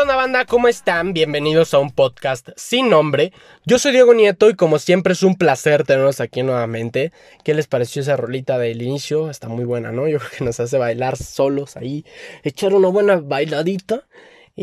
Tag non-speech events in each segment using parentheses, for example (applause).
banda? ¿Cómo están? Bienvenidos a un podcast sin nombre. Yo soy Diego Nieto y como siempre es un placer tenerlos aquí nuevamente. ¿Qué les pareció esa rolita del inicio? Está muy buena, ¿no? Yo creo que nos hace bailar solos ahí, echar una buena bailadita. (laughs)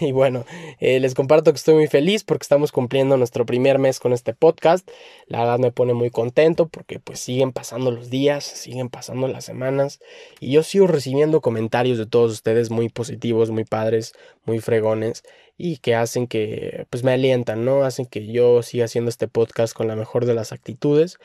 Y, bueno, eh, les comparto que estoy muy feliz porque estamos cumpliendo nuestro primer mes con este podcast. La verdad me pone muy contento porque pues siguen pasando los días, siguen pasando las semanas y yo sigo recibiendo comentarios de todos ustedes muy positivos, muy padres, muy fregones y que hacen que pues me alientan, ¿no? Hacen que yo siga haciendo este podcast con la mejor de las actitudes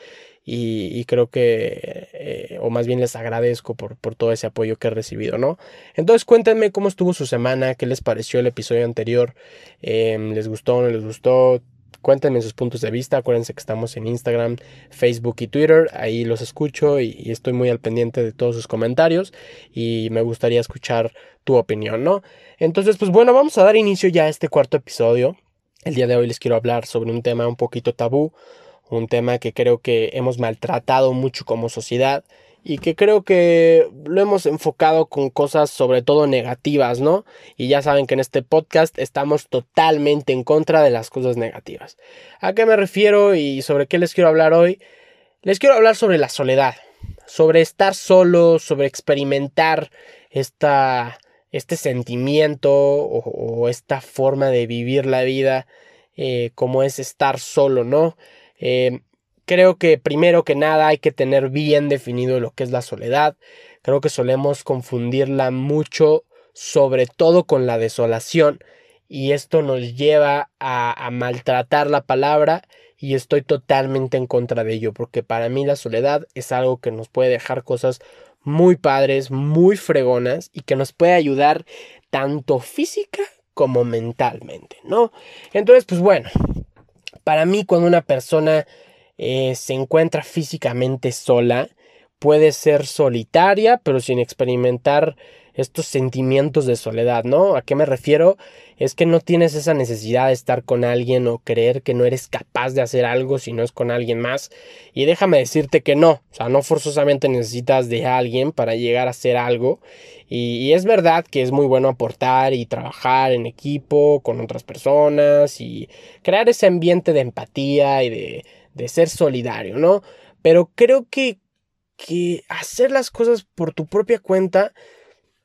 y, creo que, eh, o más bien les agradezco por, por, todo ese apoyo que he recibido, ¿no? Entonces cuéntenme cómo estuvo su semana, qué les pareció el episodio anterior, em, les gustó, no les gustó, cuéntenme sus puntos de vista, acuérdense que estamos en Instagram, Facebook y Twitter, ahí los escucho y, y estoy muy al pendiente de todos sus comentarios y me gustaría escuchar tu opinión, ¿no? Entonces, pues bueno, vamos a dar inicio ya a este cuarto episodio. El día de hoy les quiero hablar sobre un tema un poquito tabú, un tema que creo que hemos maltratado mucho como sociedad y que creo que lo hemos enfocado con cosas sobre todo negativas, ¿no? Y ya saben que en este podcast estamos totalmente en contra de las cosas negativas. ¿A qué me refiero y sobre qué les quiero hablar hoy? Les quiero hablar sobre la soledad, sobre estar solo, sobre experimentar esta, este sentimiento o, esta forma de vivir la vida eh, como es estar solo, ¿no? Eh, creo que primero que nada hay que tener bien definido lo que es la soledad. Creo que solemos confundirla mucho, sobre todo con la desolación, y esto nos lleva a, a maltratar la palabra y estoy totalmente en contra de ello, porque para mí la soledad es algo que nos puede dejar cosas muy padres, muy fregonas y que nos puede ayudar tanto física como mentalmente, ¿no? Entonces, pues bueno, para mí cuando una persona eh, se encuentra físicamente sola, puede ser solitaria, pero sin experimentar estos sentimientos de soledad, ¿no? ¿A qué me refiero? Es que no tienes esa necesidad de estar con alguien o creer que no eres capaz de hacer algo si no es con alguien más. Y déjame decirte que no, o sea, no forzosamente necesitas de alguien para llegar a hacer algo. Y, es verdad que es muy bueno aportar y trabajar en equipo con otras personas y crear ese ambiente de empatía y de, de ser solidario, ¿no? Pero creo que, que hacer las cosas por tu propia cuenta,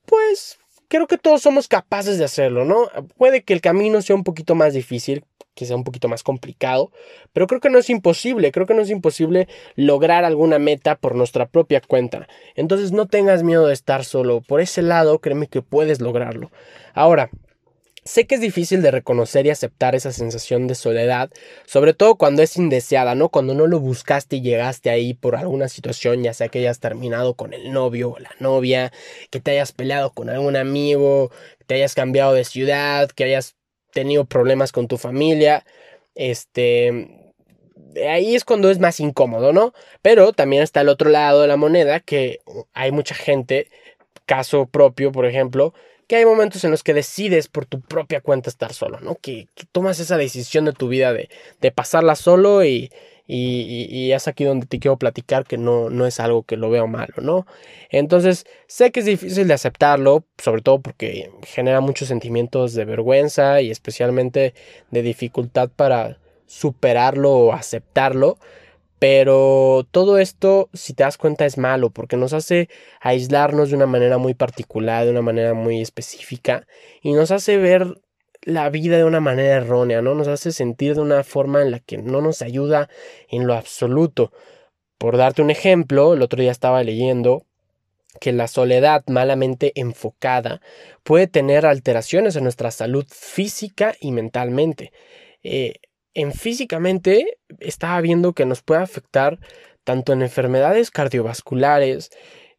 pues creo que todos somos capaces de hacerlo, ¿no? Puede que el camino sea un poquito más difícil, que sea un poquito más complicado, pero creo que no es imposible, creo que no es imposible lograr alguna meta por nuestra propia cuenta. Entonces no tengas miedo de estar solo, por ese lado créeme que puedes lograrlo. Ahora, Sé que es difícil de reconocer y aceptar esa sensación de soledad, sobre todo cuando es indeseada, ¿no? Cuando no lo buscaste y llegaste ahí por alguna situación, ya sea que hayas terminado con el novio o la novia, que te hayas peleado con algún amigo, que te hayas cambiado de ciudad, que hayas tenido problemas con tu familia, este, ahí es cuando es más incómodo, ¿no? Pero también está el otro lado de la moneda, que hay mucha gente, caso propio, por ejemplo, que hay momentos en los que decides por tu propia cuenta estar solo, ¿no? Que, tomas esa decisión de tu vida de, de pasarla solo y, y, y, es aquí donde te quiero platicar que no, no es algo que lo veo malo, ¿no? Entonces, sé que es difícil de aceptarlo, sobre todo porque genera muchos sentimientos de vergüenza y especialmente de dificultad para superarlo o aceptarlo. Pero todo esto, si te das cuenta, es malo porque nos hace aislarnos de una manera muy particular, de una manera muy específica y nos hace ver la vida de una manera errónea, ¿no? Nos hace sentir de una forma en la que no nos ayuda en lo absoluto. Por darte un ejemplo, el otro día estaba leyendo que la soledad malamente enfocada puede tener alteraciones en nuestra salud física y mentalmente. Eh, en físicamente estaba viendo que nos puede afectar tanto en enfermedades cardiovasculares,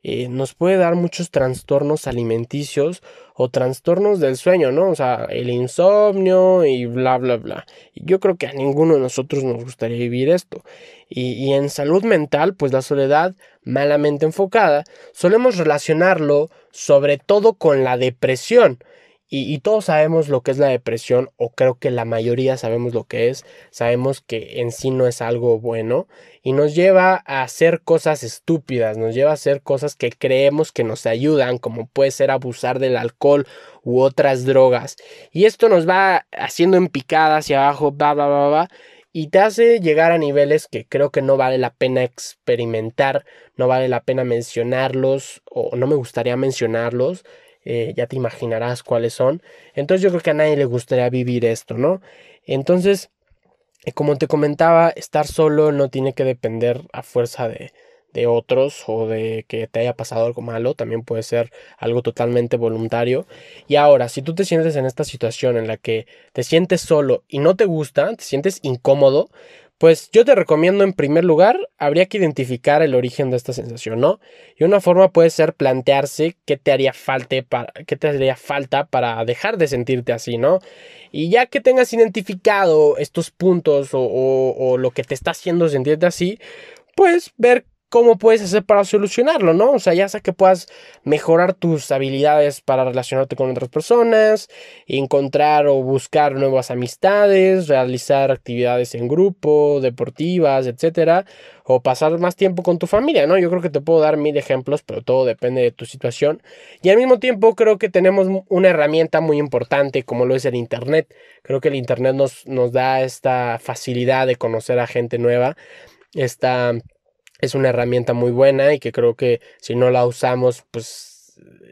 eh, nos puede dar muchos trastornos alimenticios o trastornos del sueño, ¿no? O sea, el insomnio y bla, bla, bla. Yo creo que a ninguno de nosotros nos gustaría vivir esto. Y, y en salud mental, pues la soledad malamente enfocada, solemos relacionarlo sobre todo con la depresión. Y, todos sabemos lo que es la depresión, o creo que la mayoría sabemos lo que es, sabemos que en sí no es algo bueno y nos lleva a hacer cosas estúpidas, nos lleva a hacer cosas que creemos que nos ayudan, como puede ser abusar del alcohol u otras drogas. Y esto nos va haciendo en picada hacia abajo, va, va, va, va, y te hace llegar a niveles que creo que no vale la pena experimentar, no vale la pena mencionarlos, o no me gustaría mencionarlos eh, ya te imaginarás cuáles son. Entonces yo creo que a nadie le gustaría vivir esto, ¿no? Entonces, eh, como te comentaba, estar solo no tiene que depender a fuerza de, de otros o de que te haya pasado algo malo, también puede ser algo totalmente voluntario. Y ahora, si tú te sientes en esta situación en la que te sientes solo y no te gusta, te sientes incómodo, pues yo te recomiendo en primer lugar, habría que identificar el origen de esta sensación, ¿no? Y una forma puede ser plantearse qué te haría falta para, qué te haría falta para dejar de sentirte así, ¿no? Y ya que tengas identificado estos puntos o, o lo que te está haciendo sentirte así, pues ver cómo puedes hacer para solucionarlo, ¿no? O sea, ya sea que puedas mejorar tus habilidades para relacionarte con otras personas, encontrar o buscar nuevas amistades, realizar actividades en grupo, deportivas, etcétera, o pasar más tiempo con tu familia, ¿no? Yo creo que te puedo dar mil ejemplos, pero todo depende de tu situación. Y al mismo tiempo creo que tenemos una herramienta muy importante como lo es el Internet. Creo que el Internet nos, nos da esta facilidad de conocer a gente nueva, esta es una herramienta muy buena y que creo que si no la usamos, pues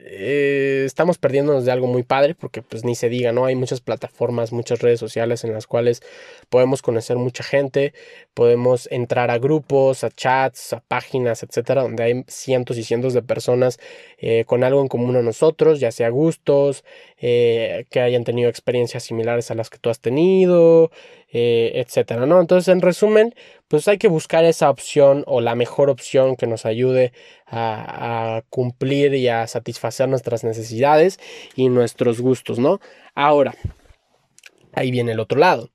eh, estamos perdiéndonos de algo muy padre porque pues ni se diga, ¿no? Hay muchas plataformas, muchas redes sociales en las cuales podemos conocer mucha gente, podemos entrar a grupos, a chats, a páginas, etcétera, donde hay cientos y cientos de personas eh, con algo en común a nosotros, ya sea gustos, eh, que hayan tenido experiencias similares a las que tú has tenido, etcétera, ¿no? Entonces, en resumen, pues hay que buscar esa opción o la mejor opción que nos ayude a, cumplir y a satisfacer nuestras necesidades y nuestros gustos, ¿no? Ahora, ahí viene el otro lado.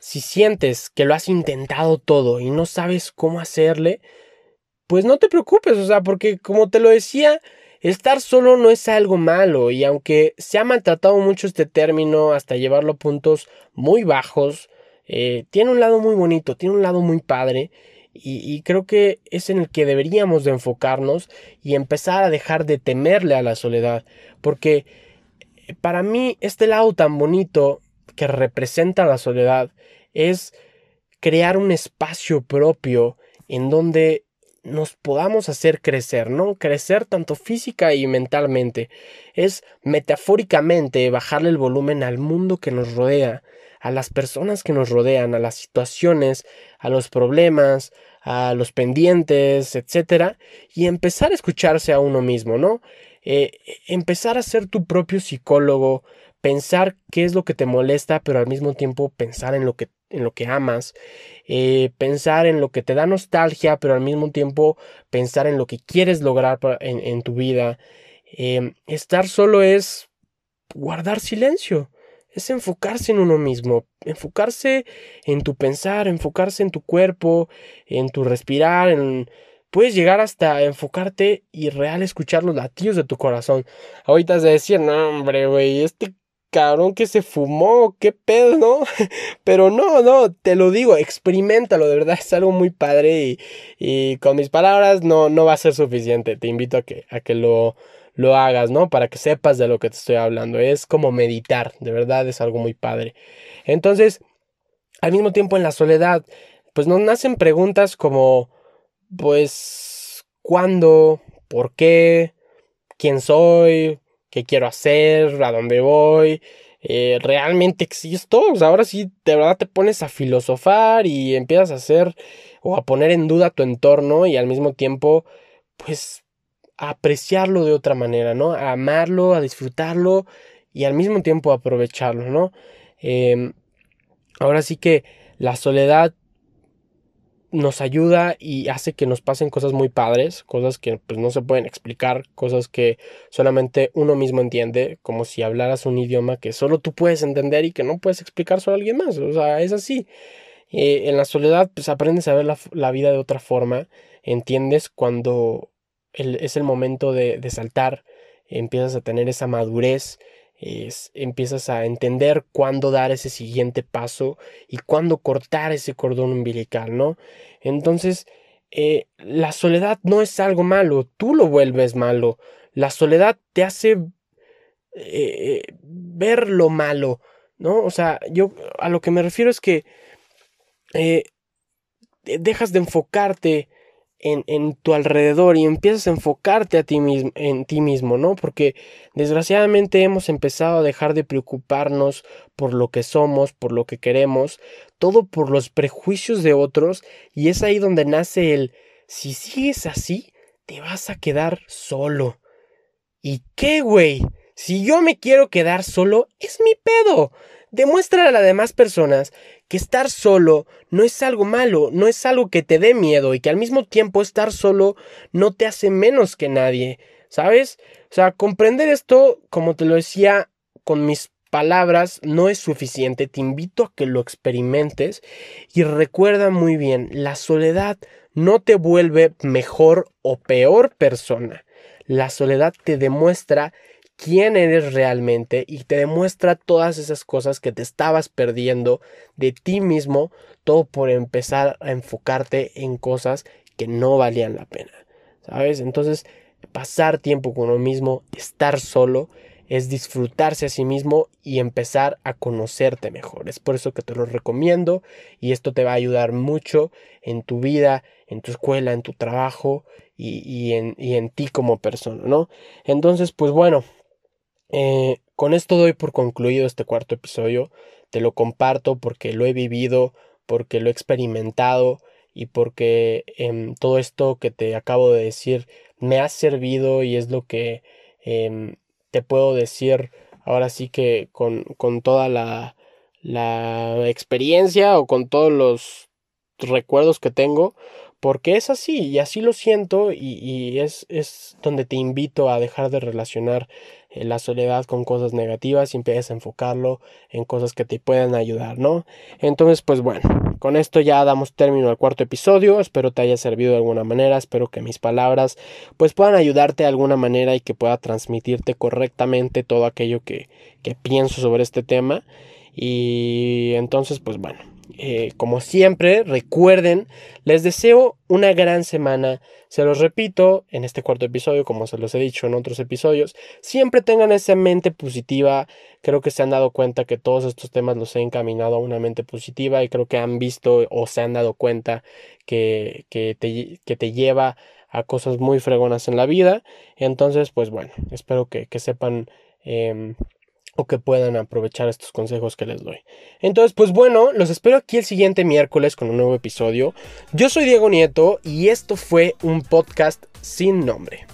Si sientes que lo has intentado todo y no sabes cómo hacerle, pues no te preocupes, o sea, porque como te lo decía, estar solo no es algo malo y aunque se ha maltratado mucho este término hasta llevarlo a puntos muy bajos, eh, tiene un lado muy bonito, tiene un lado muy padre y, creo que es en el que deberíamos de enfocarnos y empezar a dejar de temerle a la soledad, porque eh, para mí este lado tan bonito que representa la soledad es crear un espacio propio en donde nos podamos hacer crecer, ¿no? Crecer tanto física y mentalmente. Es metafóricamente bajarle el volumen al mundo que nos rodea a las personas que nos rodean, a las situaciones, a los problemas, a los pendientes, etcétera, y empezar a escucharse a uno mismo, ¿no? Eh, empezar a ser tu propio psicólogo, pensar qué es lo que te molesta, pero al mismo tiempo pensar en lo que, en lo que amas, eh, pensar en lo que te da nostalgia, pero al mismo tiempo pensar en lo que quieres lograr en, tu vida. Eh, estar solo es guardar silencio es enfocarse en uno mismo, enfocarse en tu pensar, enfocarse en tu cuerpo, en tu respirar, en... Puedes llegar hasta enfocarte y real escuchar los latidos de tu corazón. Ahorita se decir, no, hombre, güey, este cabrón que se fumó, qué pedo, ¿no? (laughs) Pero no, no, te lo digo, experimentalo, de verdad es algo muy padre y, con mis palabras no, no va a ser suficiente. Te invito a que, a que lo, lo hagas, ¿no? Para que sepas de lo que te estoy hablando. Es como meditar, de verdad es algo muy padre. Entonces, al mismo tiempo en la soledad, pues nos nacen preguntas como, pues, ¿cuándo? ¿Por qué? ¿Quién soy? ¿Qué quiero hacer? ¿A dónde voy? Eh, ¿Realmente existo? Ahora sí, de verdad te pones a filosofar y empiezas a hacer o a poner en duda tu entorno y al mismo tiempo, pues a apreciarlo de otra manera, ¿no? A amarlo, a disfrutarlo y al mismo tiempo aprovecharlo, ¿no? Em, ahora sí que la soledad nos ayuda y hace que nos pasen cosas muy padres, cosas que pues, no se pueden explicar, cosas que solamente uno mismo entiende, como si hablaras un idioma que solo tú puedes entender y que no puedes explicar solo a alguien más, o sea, es así. Eh, en la soledad pues aprendes a ver la, la vida de otra forma, entiendes cuando es el momento de, saltar, empiezas a tener esa madurez, es, empiezas a entender cuándo dar ese siguiente paso y cuándo cortar ese cordón umbilical, ¿no? Entonces, eh, la soledad no es algo malo, tú lo vuelves malo. La soledad te hace eh, ver lo malo, ¿no? O sea, yo a lo que me refiero es que eh, dejas de enfocarte en, tu alrededor y empiezas a enfocarte a ti mismo, en ti mismo, ¿no? Porque desgraciadamente hemos empezado a dejar de preocuparnos por lo que somos, por lo que queremos, todo por los prejuicios de otros y es ahí donde nace el si sigues así, te vas a quedar solo. ¿Y qué, güey? Si yo me quiero quedar solo, es mi pedo. Demuestra a las demás personas que estar solo no es algo malo, no es algo que te dé miedo y que al mismo tiempo estar solo no te hace menos que nadie, ¿sabes? O sea, comprender esto, como te lo decía con mis palabras, no es suficiente, te invito a que lo experimentes y recuerda muy bien, la soledad no te vuelve mejor o peor persona, la soledad te demuestra quién eres realmente y te demuestra todas esas cosas que te estabas perdiendo de ti mismo, todo por empezar a enfocarte en cosas que no valían la pena. ¿Sabes? Entonces, pasar tiempo con uno mismo, estar solo, es disfrutarse a sí mismo y empezar a conocerte mejor. Es por eso que te lo recomiendo y esto te va a ayudar mucho en tu vida, en tu escuela, en tu trabajo y, en, y en ti como persona, ¿no? Entonces, pues bueno, eh, con esto doy por concluido este cuarto episodio. Te lo comparto porque lo he vivido, porque lo he experimentado y porque em, todo esto que te acabo de decir me ha servido y es lo que em, te puedo decir ahora sí que con, con toda la, la experiencia o con todos los recuerdos que tengo, porque es así y así lo siento y, y es, es donde te invito a dejar de relacionar eh, la soledad con cosas negativas y empiezas a enfocarlo en cosas que te puedan ayudar, ¿no? Entonces, pues bueno, con esto ya damos término al cuarto episodio, espero te haya servido de alguna manera, espero que mis palabras pues puedan ayudarte de alguna manera y que pueda transmitirte correctamente todo aquello que, que pienso sobre este tema y entonces pues bueno, eh, como siempre, recuerden, les deseo una gran semana. Se los repito en este cuarto episodio, como se los he dicho en otros episodios, siempre tengan esa mente positiva. Creo que se han dado cuenta que todos estos temas los he encaminado a una mente positiva y creo que han visto o se han dado cuenta que, que, te, que te lleva a cosas muy fregonas en la vida. Entonces, pues bueno, espero que, que sepan em, o que puedan aprovechar estos consejos que les doy. Entonces, pues bueno, los espero aquí el siguiente miércoles con un nuevo episodio. Yo soy Diego Nieto y esto fue un podcast sin nombre.